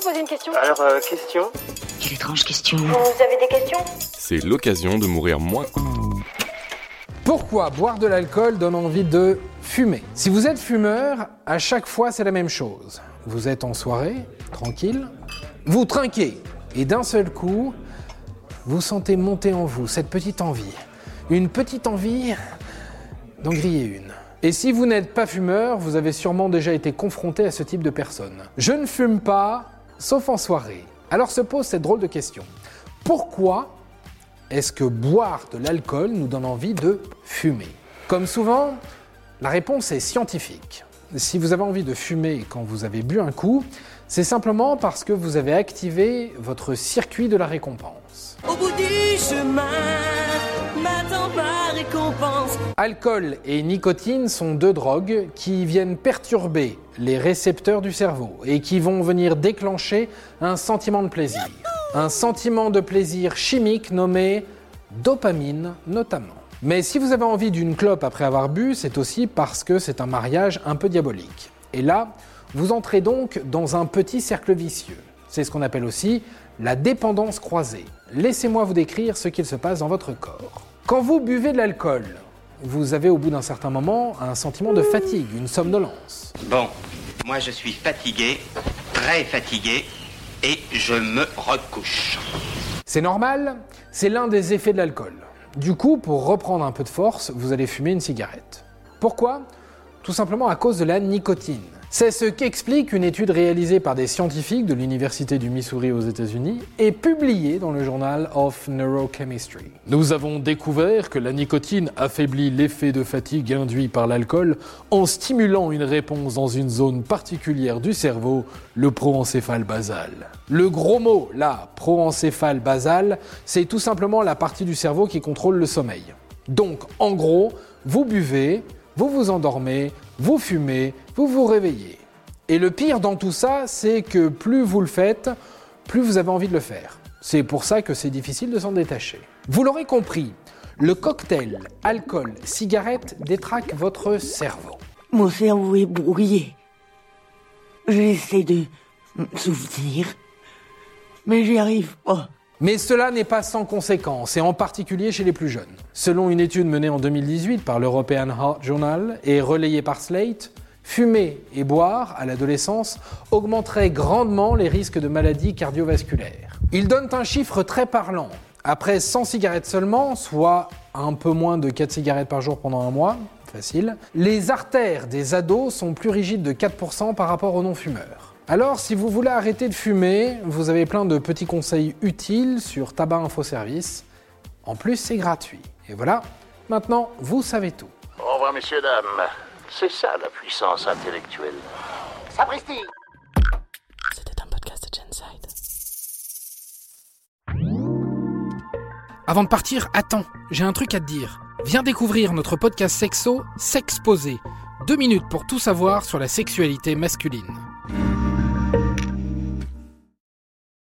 vous poser une question Alors, euh, question Quelle étrange question. Vous avez des questions? C'est l'occasion de mourir moins. Pourquoi boire de l'alcool donne envie de fumer? Si vous êtes fumeur, à chaque fois c'est la même chose. Vous êtes en soirée, tranquille, vous trinquez, et d'un seul coup, vous sentez monter en vous cette petite envie. Une petite envie d'en griller une. Et si vous n'êtes pas fumeur, vous avez sûrement déjà été confronté à ce type de personne. Je ne fume pas, sauf en soirée. Alors se pose cette drôle de question. Pourquoi est-ce que boire de l'alcool nous donne envie de fumer? Comme souvent, la réponse est scientifique. Si vous avez envie de fumer quand vous avez bu un coup, c'est simplement parce que vous avez activé votre circuit de la récompense. Au bout du chemin, Alcool et nicotine sont deux drogues qui viennent perturber les récepteurs du cerveau et qui vont venir déclencher un sentiment de plaisir. Un sentiment de plaisir chimique nommé dopamine notamment. Mais si vous avez envie d'une clope après avoir bu, c'est aussi parce que c'est un mariage un peu diabolique. Et là, vous entrez donc dans un petit cercle vicieux. C'est ce qu'on appelle aussi la dépendance croisée. Laissez-moi vous décrire ce qu'il se passe dans votre corps. Quand vous buvez de l'alcool, vous avez au bout d'un certain moment un sentiment de fatigue, une somnolence. Bon, moi je suis fatigué, très fatigué, et je me recouche. C'est normal, c'est l'un des effets de l'alcool. Du coup, pour reprendre un peu de force, vous allez fumer une cigarette. Pourquoi? Tout simplement à cause de la nicotine. C'est ce qu'explique une étude réalisée par des scientifiques de l'Université du Missouri aux États-Unis et publiée dans le journal of Neurochemistry. Nous avons découvert que la nicotine affaiblit l'effet de fatigue induit par l'alcool en stimulant une réponse dans une zone particulière du cerveau, le proencéphale basal. Le gros mot, là, proencéphale basal, c'est tout simplement la partie du cerveau qui contrôle le sommeil. Donc, en gros, vous buvez, vous vous endormez, vous fumez, vous vous réveillez. Et le pire dans tout ça, c'est que plus vous le faites, plus vous avez envie de le faire. C'est pour ça que c'est difficile de s'en détacher. Vous l'aurez compris, le cocktail alcool cigarette détraque votre cerveau. Mon cerveau est brouillé. J'essaie de me souvenir, mais j'y arrive pas. Mais cela n'est pas sans conséquences, et en particulier chez les plus jeunes. Selon une étude menée en 2018 par l'European Heart Journal et relayée par Slate, fumer et boire à l'adolescence augmenterait grandement les risques de maladies cardiovasculaires. Ils donnent un chiffre très parlant. Après 100 cigarettes seulement, soit un peu moins de 4 cigarettes par jour pendant un mois, facile, les artères des ados sont plus rigides de 4% par rapport aux non-fumeurs. Alors, si vous voulez arrêter de fumer, vous avez plein de petits conseils utiles sur Tabac Info Service. En plus, c'est gratuit. Et voilà, maintenant, vous savez tout. Au revoir, messieurs, dames. C'est ça la puissance intellectuelle. Sapristi C'était un podcast de Genside. Avant de partir, attends, j'ai un truc à te dire. Viens découvrir notre podcast sexo, S'exposer. Deux minutes pour tout savoir sur la sexualité masculine.